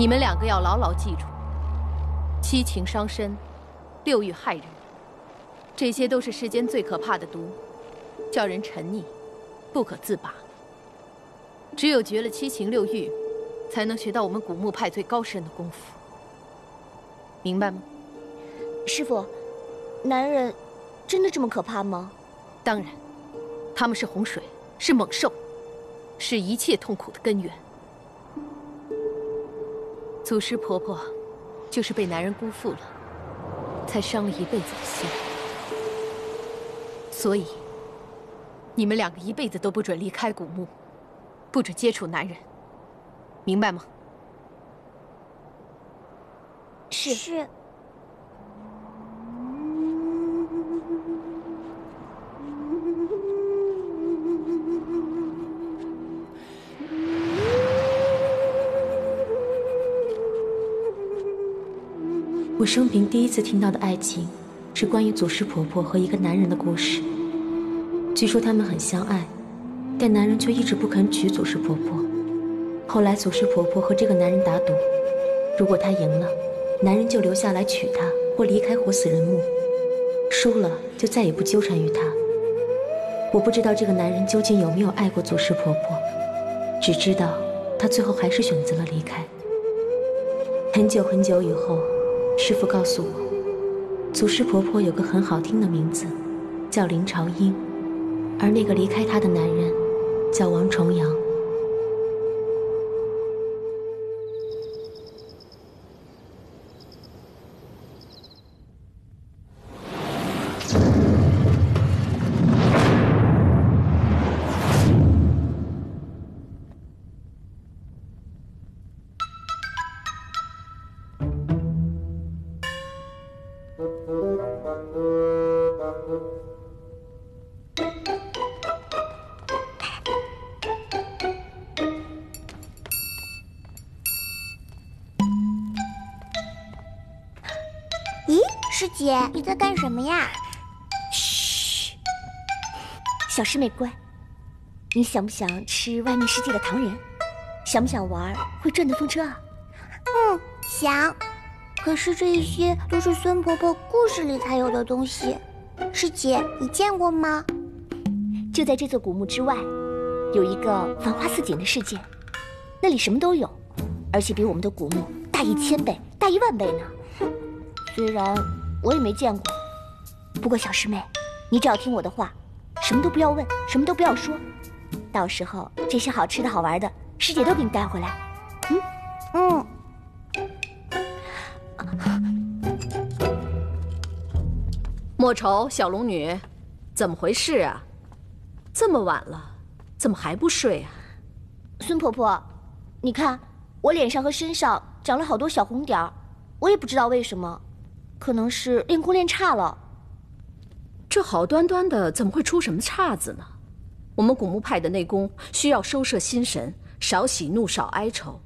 你们两个要牢牢记住：七情伤身，六欲害人，这些都是世间最可怕的毒，叫人沉溺，不可自拔。只有绝了七情六欲，才能学到我们古墓派最高深的功夫。明白吗？师傅，男人真的这么可怕吗？当然，他们是洪水，是猛兽，是一切痛苦的根源。祖师婆婆就是被男人辜负了，才伤了一辈子的心。所以，你们两个一辈子都不准离开古墓，不准接触男人，明白吗？是是。我生平第一次听到的爱情，是关于祖师婆婆和一个男人的故事。据说他们很相爱，但男人却一直不肯娶祖师婆婆。后来祖师婆婆和这个男人打赌，如果他赢了，男人就留下来娶她或离开活死人墓；输了就再也不纠缠于她。我不知道这个男人究竟有没有爱过祖师婆婆，只知道他最后还是选择了离开。很久很久以后。师傅告诉我，祖师婆婆有个很好听的名字，叫林朝英，而那个离开她的男人，叫王重阳。姐，你在干什么呀？嘘，小师妹乖。你想不想吃外面世界的糖人？想不想玩会转的风车啊？嗯，想。可是这一些都是孙婆婆故事里才有的东西。师姐，你见过吗？就在这座古墓之外，有一个繁花似锦的世界，那里什么都有，而且比我们的古墓大一千倍、大一万倍呢。哼，虽然。我也没见过，不过小师妹，你只要听我的话，什么都不要问，什么都不要说，到时候这些好吃的好玩的，师姐都给你带回来。嗯嗯。莫愁，小龙女，怎么回事啊？这么晚了，怎么还不睡啊？孙婆婆，你看我脸上和身上长了好多小红点儿，我也不知道为什么。可能是练功练差了。这好端端的，怎么会出什么岔子呢？我们古墓派的内功需要收摄心神，少喜怒，少哀愁。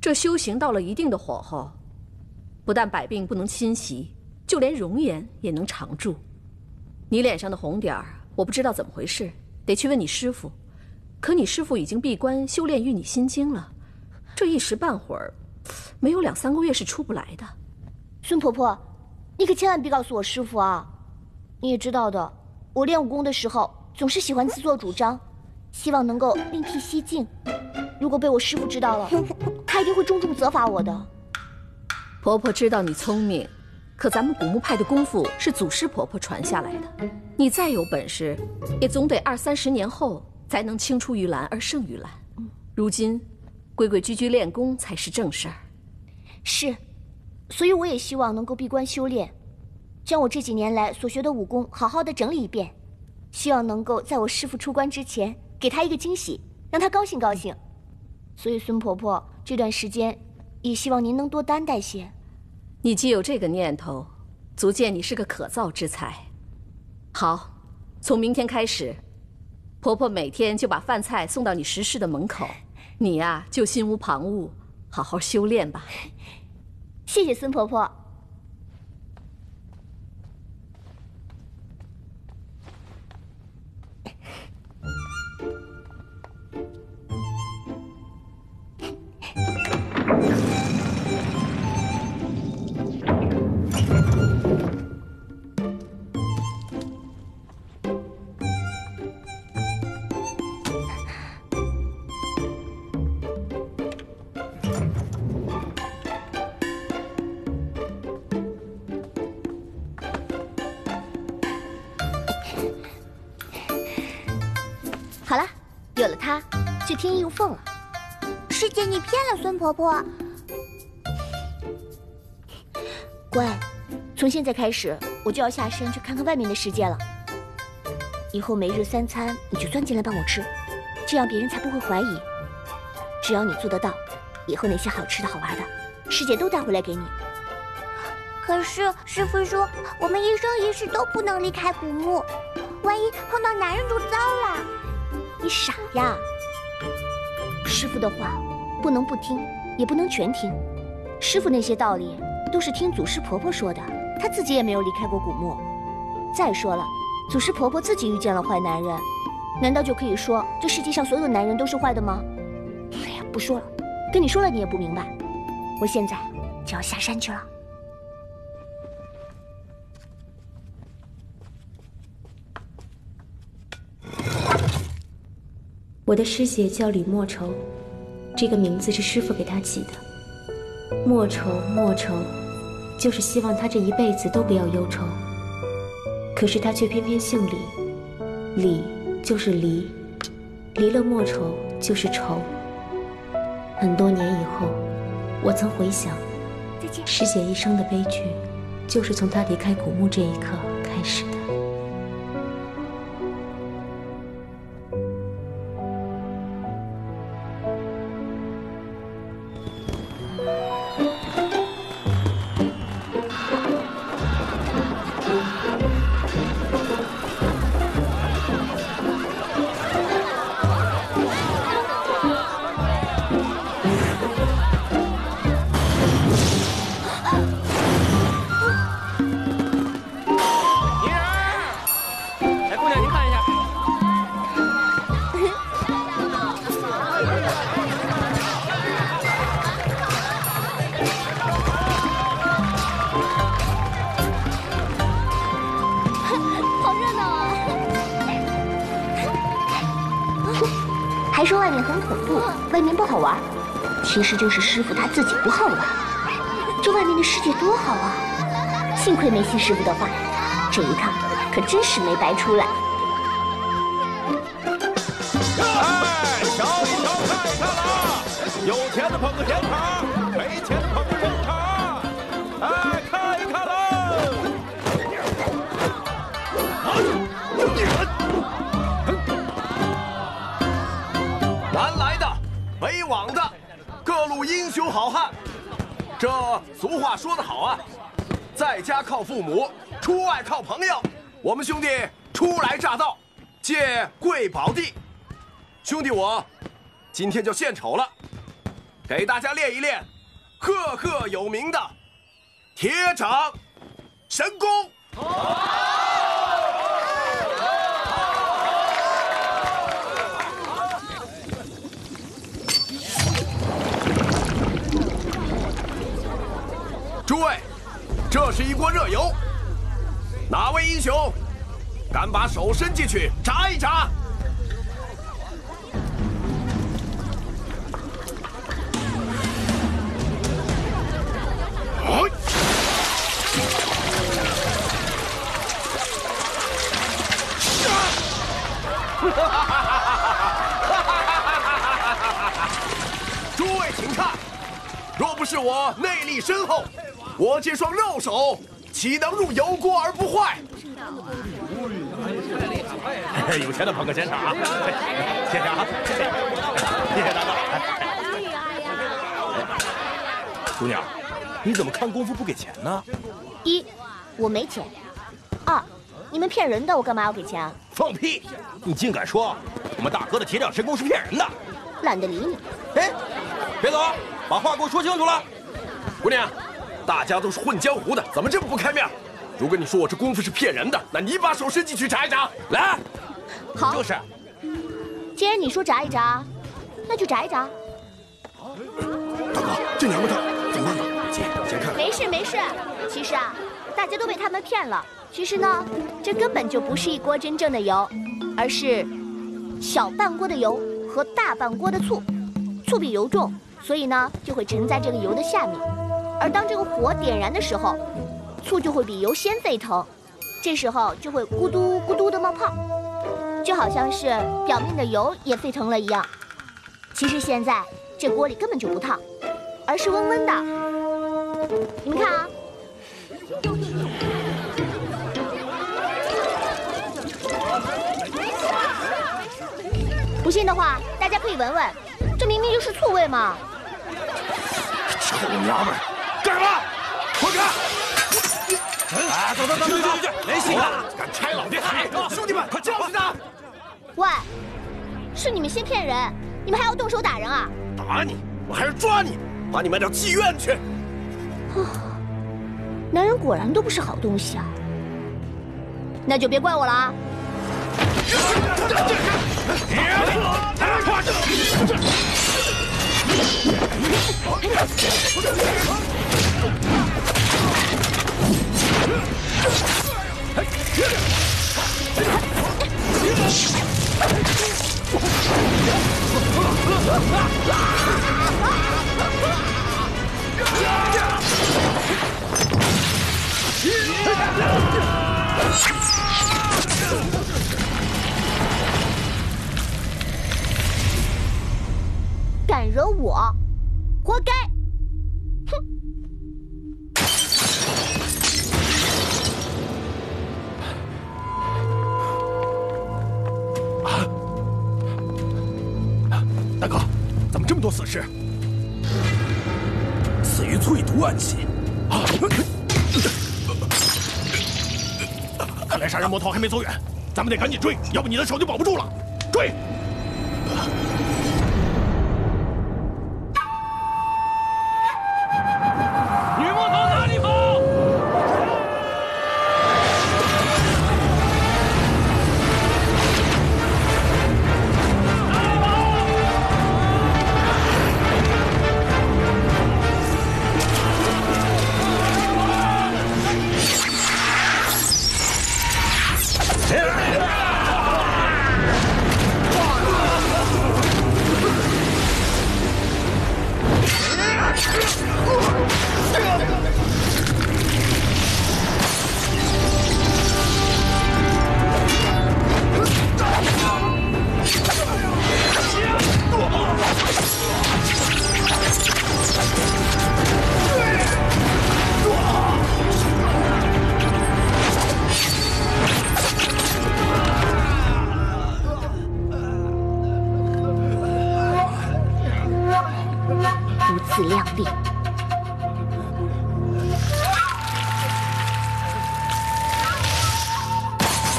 这修行到了一定的火候，不但百病不能侵袭，就连容颜也能常驻。你脸上的红点儿，我不知道怎么回事，得去问你师傅。可你师傅已经闭关修炼玉女心经了，这一时半会儿，没有两三个月是出不来的。孙婆婆，你可千万别告诉我师傅啊！你也知道的，我练武功的时候总是喜欢自作主张，希望能够另辟蹊径。如果被我师傅知道了，他一定会重重责罚我的。婆婆知道你聪明，可咱们古墓派的功夫是祖师婆婆传下来的，你再有本事，也总得二三十年后才能青出于蓝而胜于蓝。如今，规规矩矩练功才是正事儿。是。所以我也希望能够闭关修炼，将我这几年来所学的武功好好的整理一遍，希望能够在我师父出关之前给他一个惊喜，让他高兴高兴。所以孙婆婆这段时间，也希望您能多担待些。你既有这个念头，足见你是个可造之才。好，从明天开始，婆婆每天就把饭菜送到你石室的门口，你呀就心无旁骛，好好修炼吧。谢谢孙婆婆。它，就天衣无缝了。师姐，你骗了孙婆婆。乖，从现在开始，我就要下山去看看外面的世界了。以后每日三餐你就钻进来帮我吃，这样别人才不会怀疑。只要你做得到，以后那些好吃的好玩的，师姐都带回来给你。可是师傅说，我们一生一世都不能离开古墓，万一碰到男人就糟了。你傻呀！师傅的话不能不听，也不能全听。师傅那些道理都是听祖师婆婆说的，她自己也没有离开过古墓。再说了，祖师婆婆自己遇见了坏男人，难道就可以说这世界上所有男人都是坏的吗？哎呀，不说了，跟你说了你也不明白。我现在就要下山去了。我的师姐叫李莫愁，这个名字是师傅给他起的。莫愁莫愁，就是希望他这一辈子都不要忧愁。可是他却偏偏姓李，李就是离，离了莫愁就是愁。很多年以后，我曾回想，师姐一生的悲剧，就是从她离开古墓这一刻开始的。其实就是师傅他自己不好玩。这外面的世界多好啊！幸亏没信师傅的话，这一趟可真是没白出来。哎，瞧一瞧，看一看啊！有钱的捧个甜茶，没钱的捧个正茶。哎，看一看喽！南来的，北往的，各路英雄好汉。这俗话说得好啊，在家靠父母，出外靠朋友。我们兄弟初来乍到，借贵宝地。兄弟我今天就献丑了，给大家练一练赫赫有名的铁掌神功。诸位，这是一锅热油，哪位英雄敢把手伸进去炸一炸？诸位请看，若不是我内力深厚，我这双肉手岂能入油锅而不坏？有钱的捧个钱场，谢谢啊，谢谢大哥。姑娘，你怎么看功夫不给钱呢？一，我没钱；二，你们骗人的，我干嘛要给钱啊？放屁！你竟敢说我们大哥的铁掌神功是骗人的？懒得理你。哎，别走，把话给我说清楚了。姑娘，大家都是混江湖的，怎么这么不开面？如果你说我这功夫是骗人的，那你把手伸进去炸一炸，来。好，就是。既然你说炸一炸，那就炸一炸。大哥，这娘们她怎么办呢？姐，先看看。没事没事，其实啊，大家都被他们骗了。其实呢，这根本就不是一锅真正的油，而是小半锅的油和大半锅的醋。醋比油重，所以呢就会沉在这个油的下面。而当这个火点燃的时候，醋就会比油先沸腾，这时候就会咕嘟咕嘟的冒泡。就好像是表面的油也沸腾了一样。其实现在这锅里根本就不烫，而是温温的。你们看啊，不信的话，大家可以闻闻，这明明就是醋味嘛！臭娘们，干什么？滚开！哎，走走走走走，没戏了！敢拆老爹台，兄弟们，快教训他！喂，是你们先骗人，你们还要动手打人啊？打你，我还是抓你，把你卖到妓院去！男人果然都不是好东西啊！那就别怪我了啊！Yeah! 敢惹我，活该！大哥，怎么这么多死尸？死于淬毒暗器。啊！看来杀人魔头还没走远，咱们得赶紧追，要不你的手就保不住了。追！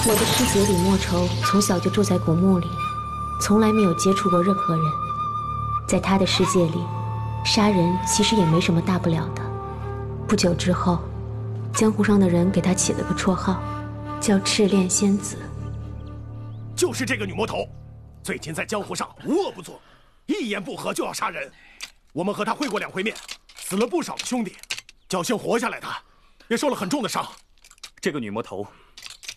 我的师姐李莫愁从小就住在古墓里，从来没有接触过任何人。在她的世界里，杀人其实也没什么大不了的。不久之后，江湖上的人给她起了个绰号，叫赤练仙子。就是这个女魔头，最近在江湖上无恶不作，一言不合就要杀人。我们和她会过两回面，死了不少的兄弟，侥幸活下来的，也受了很重的伤。这个女魔头，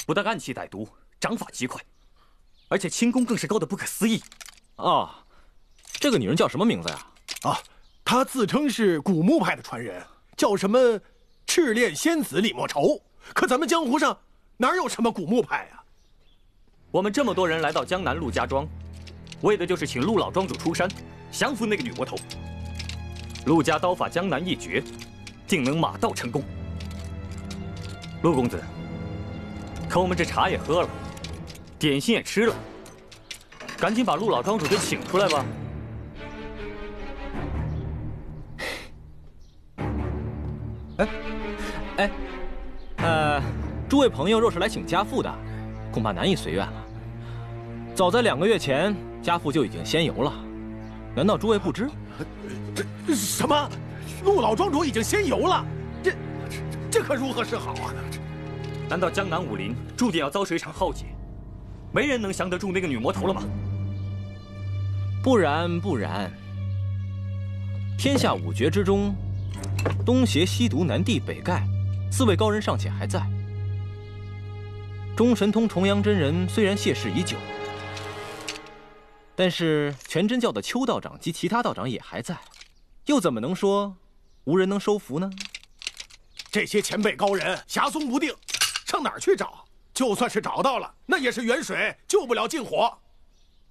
不但暗器歹毒，掌法极快，而且轻功更是高得不可思议。哦，这个女人叫什么名字呀？啊，她自称是古墓派的传人，叫什么赤练仙子李莫愁。可咱们江湖上哪有什么古墓派啊、我们这么多人来到江南陆家庄，为的就是请陆老庄主出山降服那个女魔头。陆家刀法江南一绝，定能马到成功。陆公子，可我们这茶也喝了，点心也吃了，赶紧把陆老庄主给请出来吧。哎，哎呃，诸位朋友若是来请家父的，恐怕难以随愿了。早在两个月前，家父就已经仙游了，难道诸位不知？这什么？陆老庄主已经仙游了？这这这可如何是好啊？难道江南武林注定要遭受一场浩劫？没人能降得住那个女魔头了吗？不然不然，天下五绝之中，东邪西毒南帝北丐四位高人尚且还在。中神通重阳真人虽然谢世已久，但是全真教的邱道长及其他道长也还在，又怎么能说无人能收服呢？这些前辈高人侠踪不定，上哪儿去找？就算是找到了，那也是远水救不了近火。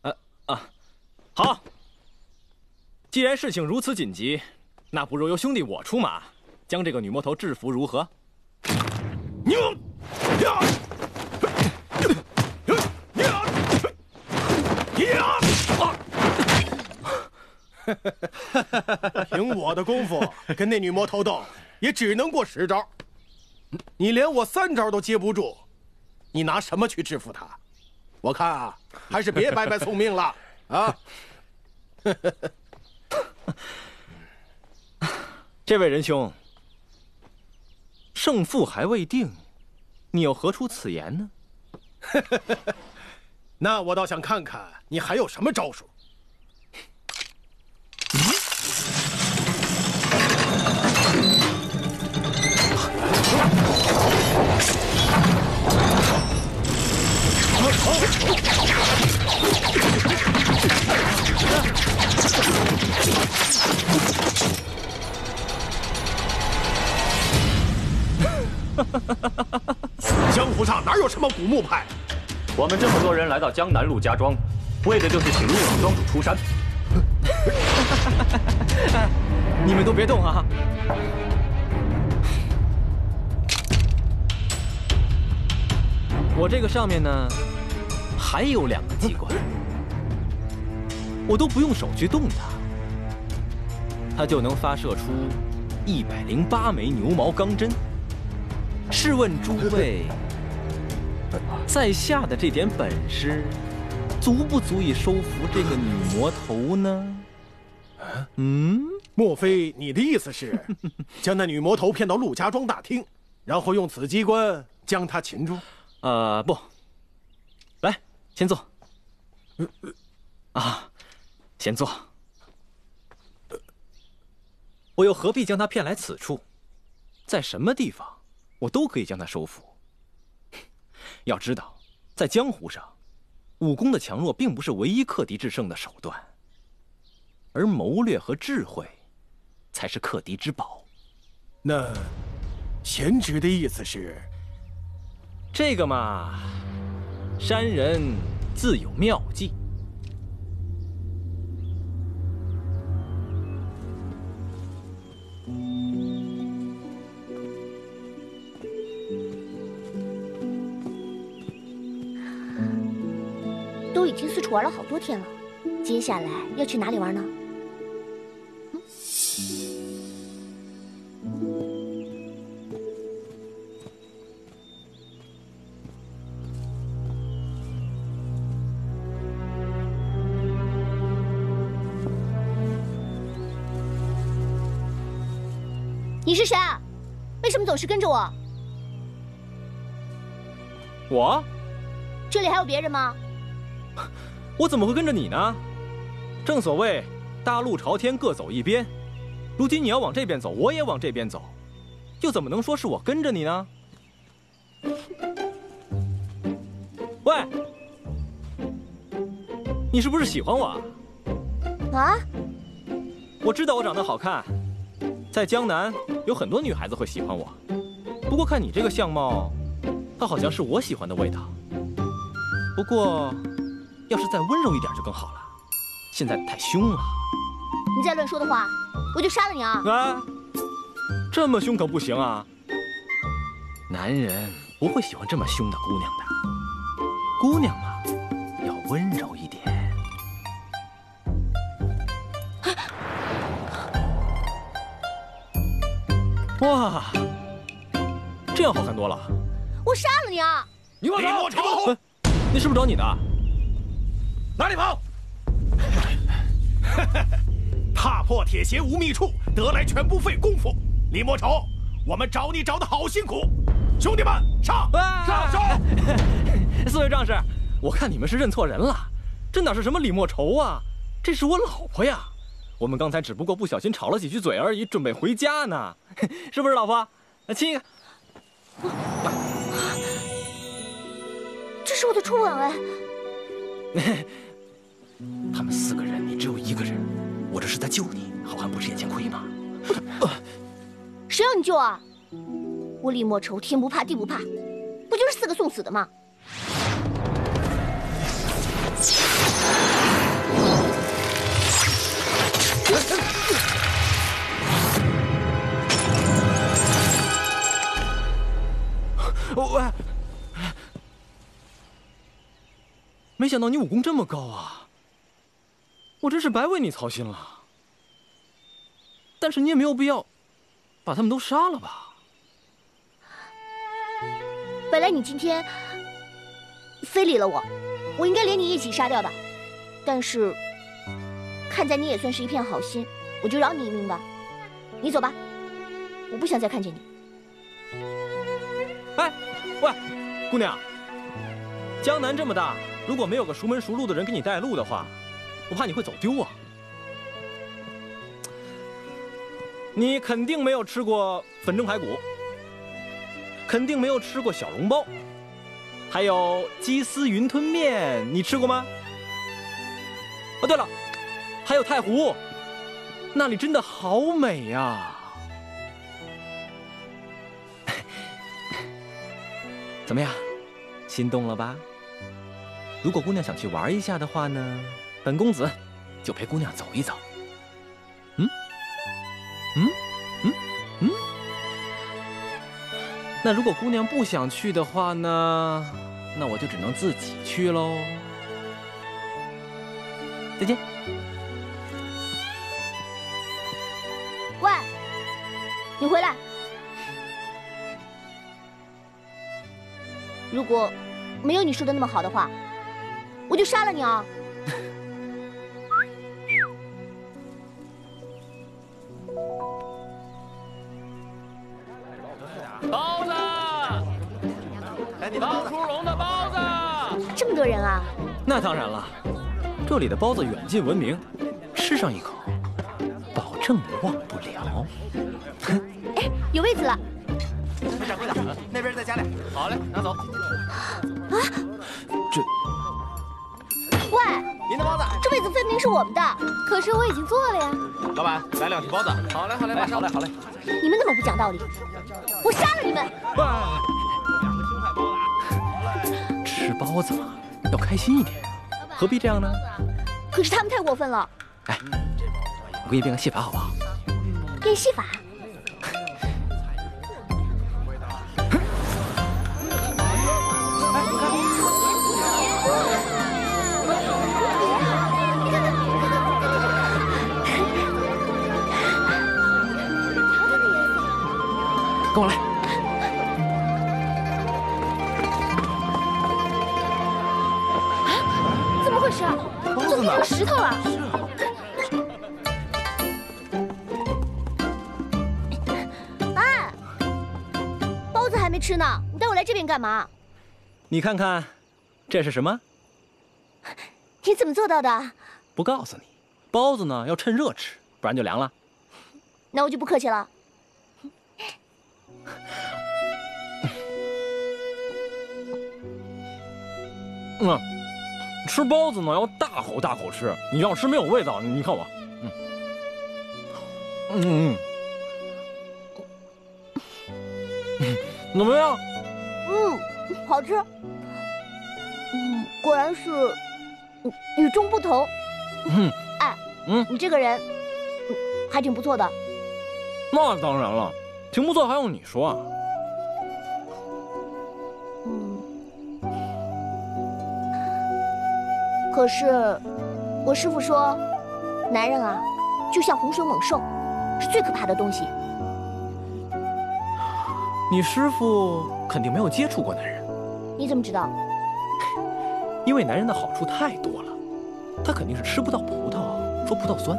呃啊，好。既然事情如此紧急，那不如由兄弟我出马，将这个女魔头制服，如何？你呀！凭我的功夫跟那女魔头斗，也只能过十招。你连我三招都接不住，你拿什么去制服他？我看啊，还是别白白送命了啊！这位仁兄，胜负还未定，你又何出此言呢？那我倒想看看你还有什么招数。江湖上哪有什么古墓派？我们这么多人来到江南陆家庄，为的就是请陆老庄主出山。你们都别动啊！我这个上面呢，还有两个机关，我都不用手去动它，它就能发射出一百零八枚牛毛钢针。试问诸位，在下的这点本事，足不足以收服这个女魔头呢？嗯，莫非你的意思是，将那女魔头骗到陆家庄大厅，然后用此机关将她擒住？呃，不，来，先坐。啊，先坐。我又何必将他骗来此处？在什么地方，我都可以将他收服。要知道，在江湖上，武功的强弱并不是唯一克敌制胜的手段，而谋略和智慧，才是克敌之宝。那，贤侄的意思是？这个嘛，山人自有妙计。都已经四处玩了好多天了，接下来要去哪里玩呢？是谁？为什么总是跟着我？我？这里还有别人吗？我怎么会跟着你呢？正所谓大路朝天，各走一边。如今你要往这边走，我也往这边走，又怎么能说是我跟着你呢？喂，你是不是喜欢我？啊？我知道我长得好看。在江南有很多女孩子会喜欢我，不过看你这个相貌，倒好像是我喜欢的味道。不过，要是再温柔一点就更好了，现在太凶了。你再乱说的话，我就杀了你啊！啊，这么凶可不行啊！男人不会喜欢这么凶的姑娘的，姑娘嘛，要温柔一点。哇，这样好看多了！我杀了你啊！李莫愁，那是不是找你的？哪里跑？踏破铁鞋无觅处，得来全不费工夫。李莫愁，我们找你找的好辛苦，兄弟们上上手！四位壮士，我看你们是认错人了，这哪是什么李莫愁啊？这是我老婆呀！我们刚才只不过不小心吵了几句嘴而已，准备回家呢，是不是，老婆？来亲一个。这是我的初吻哎！他们四个人，你只有一个人，我这是在救你，好汉不吃眼前亏吗？谁让你救啊？我李莫愁天不怕地不怕，不就是四个送死的吗？喂，没想到你武功这么高啊！我真是白为你操心了。但是你也没有必要把他们都杀了吧？本来你今天非礼了我，我应该连你一起杀掉的。但是看在你也算是一片好心，我就饶你一命吧。你走吧，我不想再看见你。哎，喂，姑娘，江南这么大，如果没有个熟门熟路的人给你带路的话，我怕你会走丢啊。你肯定没有吃过粉蒸排骨，肯定没有吃过小笼包，还有鸡丝云吞面，你吃过吗？哦，对了，还有太湖，那里真的好美呀！怎么样，心动了吧？如果姑娘想去玩一下的话呢，本公子就陪姑娘走一走。嗯？嗯嗯嗯，那如果姑娘不想去的话呢？那我就只能自己去喽。再见。你回来！如果没有你说的那么好的话，我就杀了你啊！包子，刚出笼的包子，这么多人啊！那当然了，这里的包子远近闻名，吃上一口，保证你忘不了。哎，有位子了。掌柜的，那边再加俩。好嘞，拿走。啊！这，喂，您的包子，这位子分明是我们的，可是我已经做了呀。老板，来两屉包子。好嘞，好嘞，马上。好嘞，好嘞。你们那么不讲道理，我杀了你们！吃包子嘛，要开心一点，何必这样呢？可是他们太过分了。哎，我给你变个戏法好不好？变戏法？石头了？哎，包子还没吃呢，你带我来这边干嘛？你看看，这是什么？你怎么做到的？不告诉你，包子呢要趁热吃，不然就凉了。那我就不客气了。嗯，吃包子呢要大口大口吃，你要吃没有味道。你看我，嗯，嗯嗯，怎么样？嗯，好吃。嗯，果然是与众不同。嗯，哎，嗯，你这个人还挺不错的。那当然了，挺不错，还用你说啊？可是，我师傅说，男人啊，就像洪水猛兽，是最可怕的东西。你师傅肯定没有接触过男人。你怎么知道？因为男人的好处太多了，他肯定是吃不到葡萄说葡萄酸。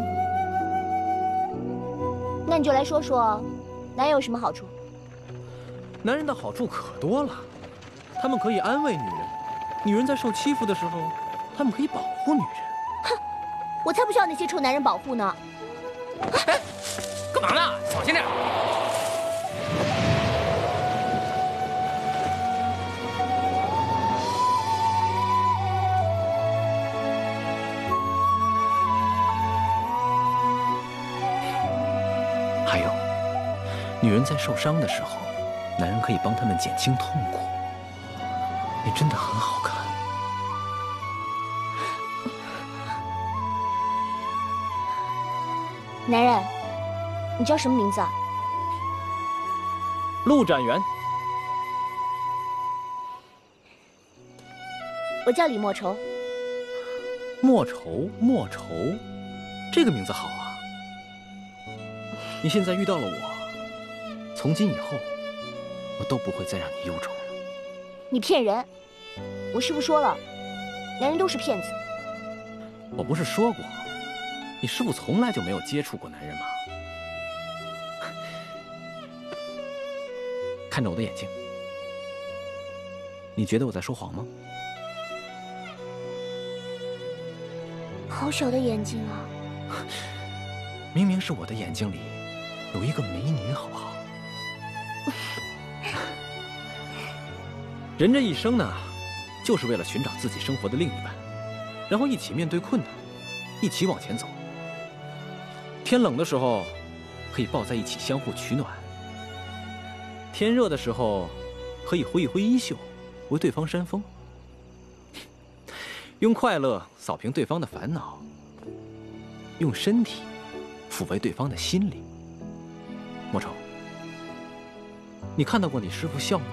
那你就来说说，男人有什么好处？男人的好处可多了，他们可以安慰女人，女人在受欺负的时候。他们可以保护女人。哼，我才不需要那些臭男人保护呢！哎，干嘛呢？小心点！还有，女人在受伤的时候，男人可以帮他们减轻痛苦，你真的很好看。男人，你叫什么名字啊？陆展元，我叫李莫愁。莫愁，莫愁，这个名字好啊。你现在遇到了我，从今以后，我都不会再让你忧愁了。你骗人！我师傅说了，男人都是骗子。我不是说过，你师傅从来就没有接触过男人吗？看着我的眼睛，你觉得我在说谎吗？好小的眼睛啊！明明是我的眼睛里有一个美女，好不好？人这一生呢，就是为了寻找自己生活的另一半，然后一起面对困难，一起往前走。天冷的时候，可以抱在一起相互取暖；天热的时候，可以挥一挥衣袖，为对方扇风。用快乐扫平对方的烦恼，用身体抚慰对方的心灵。莫愁，你看到过你师傅笑吗？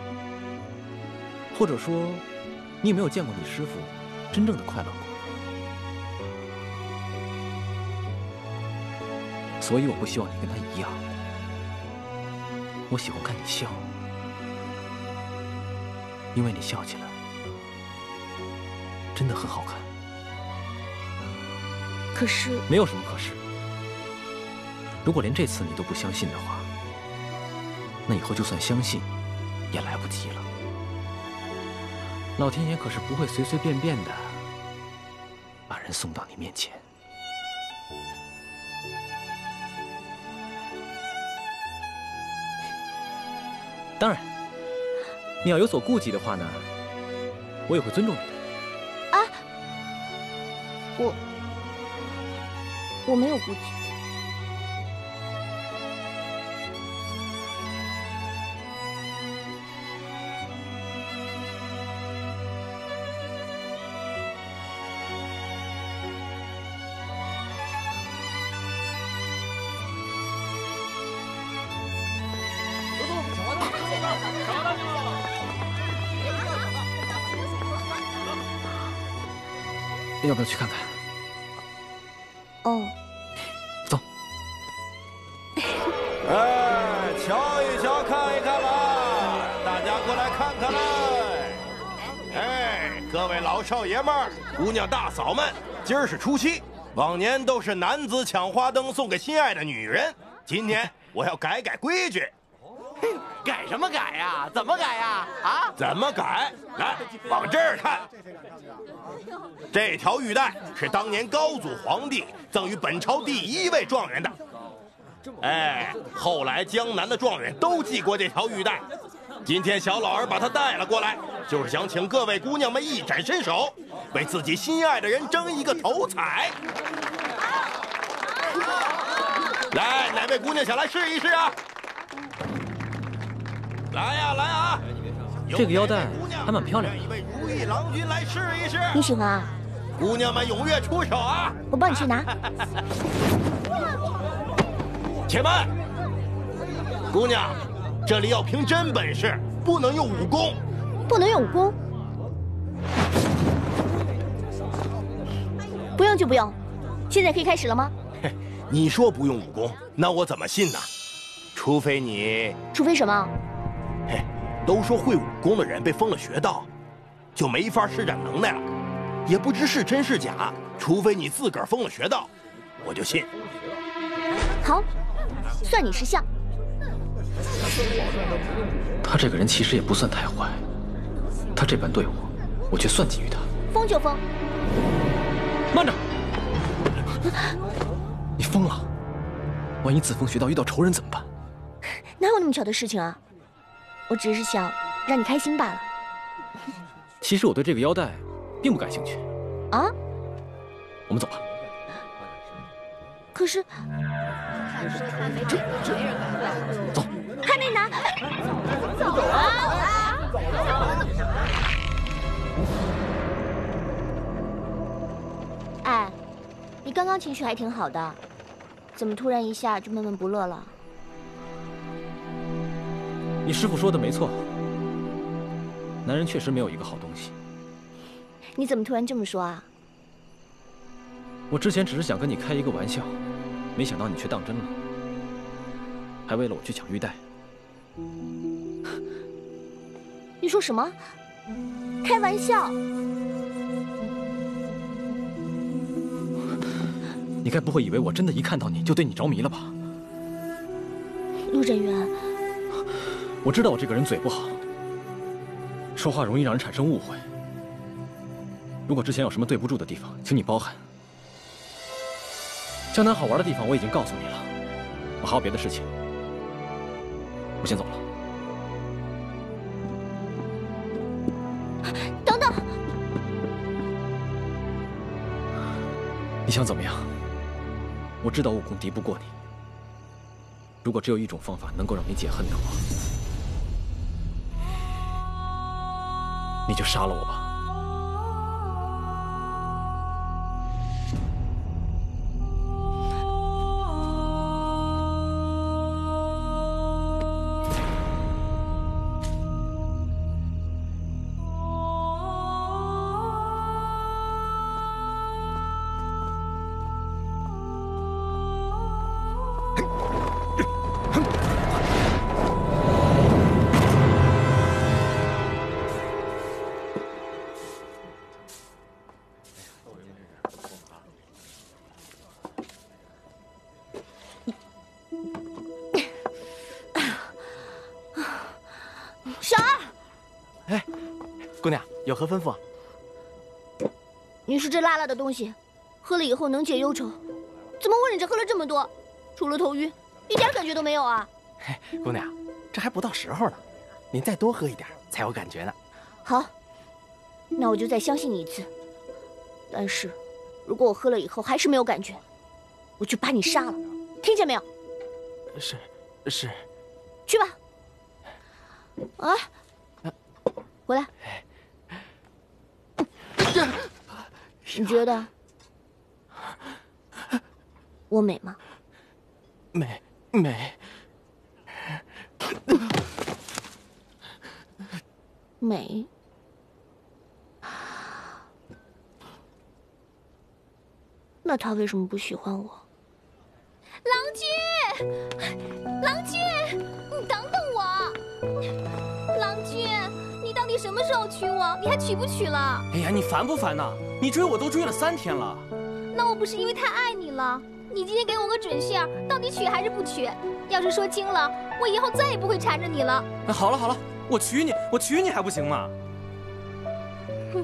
或者说，你有没有见过你师傅真正的快乐过？所以我不希望你跟他一样。我喜欢看你笑，因为你笑起来真的很好看。可是没有什么可是。如果连这次你都不相信的话，那以后就算相信，也来不及了。老天爷可是不会随随便便的把人送到你面前。当然，你要有所顾忌的话呢，我也会尊重你的。啊，我我没有顾忌。要不要去看看？哦，走。哎，瞧一瞧，看一看啦！大家过来看看啦！哎，各位老少爷们儿、姑娘大嫂们，今儿是初七，往年都是男子抢花灯送给心爱的女人，今年我要改改规矩。改什么改呀？怎么改呀？啊？怎么改？来，往这儿看。这条玉带是当年高祖皇帝赠予本朝第一位状元的。哎，后来江南的状元都系过这条玉带。今天小老儿把它带了过来，就是想请各位姑娘们一展身手，为自己心爱的人争一个头彩。来，哪位姑娘想来试一试啊？来呀，来啊！这个腰带还蛮漂亮的。一位如意郎君来试一试。你喜欢啊？姑娘们踊跃出手啊！我帮你去拿。且慢，姑娘，这里要凭真本事，不能用武功。不能用武功？不用就不用。现在可以开始了吗？嘿，你说不用武功，那我怎么信呢？除非你……除非什么？嘿，都说会武功的人被封了穴道，就没法施展能耐了，也不知是真是假。除非你自个儿封了穴道，我就信。好，算你识相。他这个人其实也不算太坏，他这般对我，我却算计于他。封就封。慢着，你疯了！万一自封穴道遇到仇人怎么办？哪有那么巧的事情啊？我只是想让你开心罢了。其实我对这个腰带并不感兴趣。啊？我们走吧。可是，走。还没拿，走啊！走啊！哎，你刚刚情绪还挺好的，怎么突然一下就闷闷不乐了？你师傅说的没错，男人确实没有一个好东西。你怎么突然这么说啊？我之前只是想跟你开一个玩笑，没想到你却当真了，还为了我去抢玉带。你说什么？开玩笑？你该不会以为我真的一看到你就对你着迷了吧？陆振元，我知道我这个人嘴不好，说话容易让人产生误会。如果之前有什么对不住的地方，请你包涵。江南好玩的地方我已经告诉你了，我还有别的事情，我先走了。等等，你想怎么样？我知道武功敌不过你。如果只有一种方法能够让你解恨的话，你就杀了我吧。的东西，喝了以后能解忧愁，怎么我忍着喝了这么多，除了头晕，一点感觉都没有啊？嘿，姑娘，这还不到时候呢，您再多喝一点才有感觉呢。好，那我就再相信你一次。但是，如果我喝了以后还是没有感觉，我就把你杀了，听见没有？是，是。去吧。啊，回来。你觉得我美吗？美美美。那他为什么不喜欢我？郎君，娶我？你还娶不娶了？哎呀，你烦不烦呐？你追我都追了三天了。那我不是因为太爱你了？你今天给我个准信儿，到底娶还是不娶？要是说清了，我以后再也不会缠着你了。那好了好了，我娶你，我娶你还不行吗？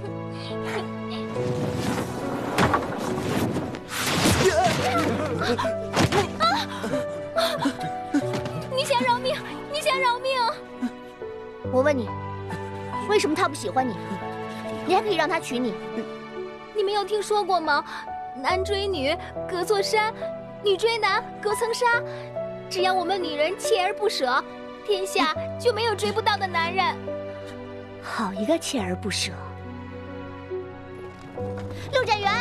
你想饶命？你想饶命？我问你，为什么他不喜欢你？你还可以让他娶你？你没有听说过吗？男追女隔座山，女追男隔层纱。只要我们女人锲而不舍，天下就没有追不到的男人。好一个锲而不舍！陆展元，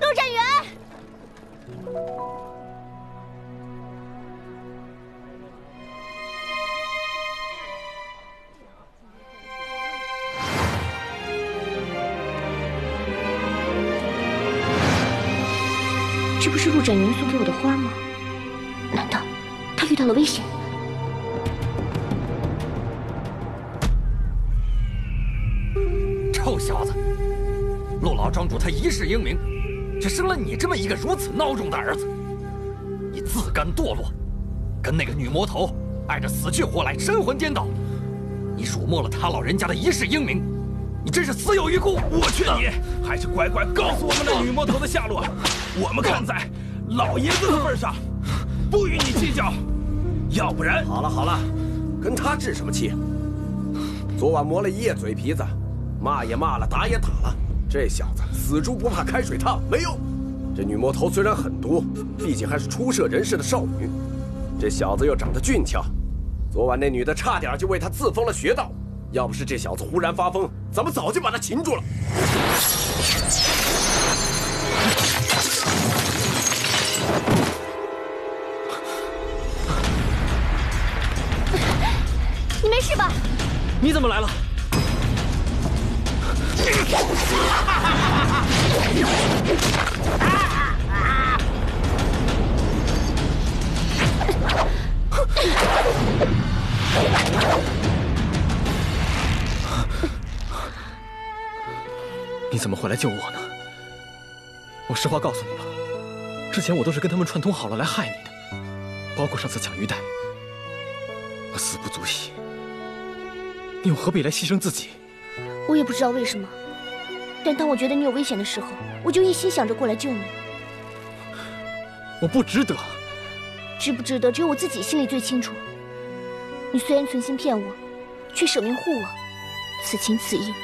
陆展元。展元送给我的花吗？难道他遇到了危险？臭小子，陆老庄主他一世英名，却生了你这么一个如此孬种的儿子。你自甘堕落，跟那个女魔头爱着死去活来，神魂颠倒。你辱没了他老人家的一世英名，你真是死有余辜。我劝你还是乖乖告诉我们那女魔头的下落，我们看在老爷子的份上，不与你计较。要不然，好了好了，跟他置什么气？昨晚磨了一夜嘴皮子，骂也骂了，打也打了，这小子死猪不怕开水烫，没用。这女魔头虽然狠毒，毕竟还是初涉人世的少女，这小子又长得俊俏，昨晚那女的差点就为他自封了穴道，要不是这小子忽然发疯，咱们早就把他擒住了。你怎么来了？你怎么会来救我呢？我实话告诉你吧，之前我都是跟他们串通好了来害你的，包括上次抢鱼袋，我死不足惜，你又何必来牺牲自己？我也不知道为什么，但当我觉得你有危险的时候，我就一心想着过来救你。我不值得，值不值得，只有我自己心里最清楚。你虽然存心骗我，却舍命护我，此情此意，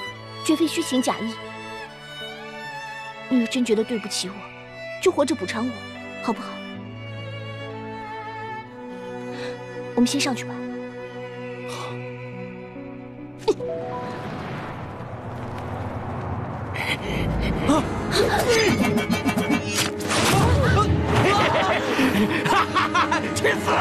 绝非虚情假意。你若真觉得对不起我，就活着补偿我，好不好？我们先上去吧。去死！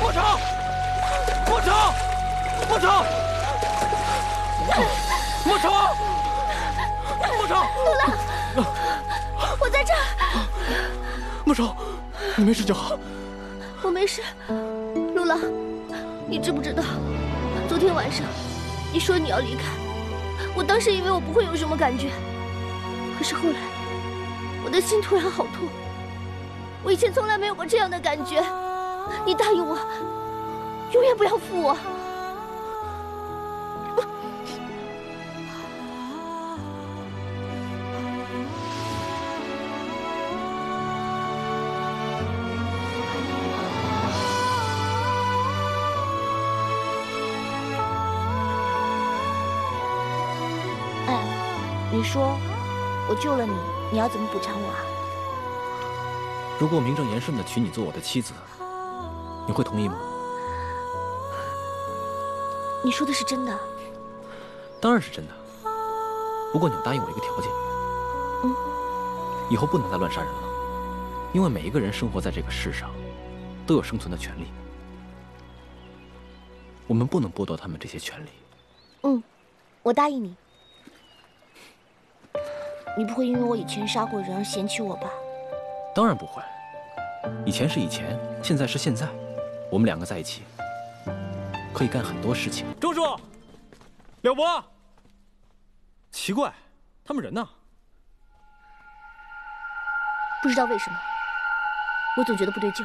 莫愁，莫愁，莫愁，莫愁，你没事就好。我没事，陆郎，你知不知道，昨天晚上你说你要离开，我当时以为我不会有什么感觉，可是后来我的心突然好痛，我以前从来没有过这样的感觉。你答应我，永远不要负我。说我救了你，你要怎么补偿我啊？如果我名正言顺的娶你做我的妻子，你会同意吗？你说的是真的？当然是真的。不过你要答应我一个条件。嗯。以后不能再乱杀人了，因为每一个人生活在这个世上，都有生存的权利。我们不能剥夺他们这些权利。嗯，我答应你。你不会因为我以前杀过人而嫌弃我吧？当然不会。以前是以前，现在是现在，我们两个在一起，可以干很多事情。周叔，柳伯，奇怪，他们人呢？不知道为什么，我总觉得不对劲。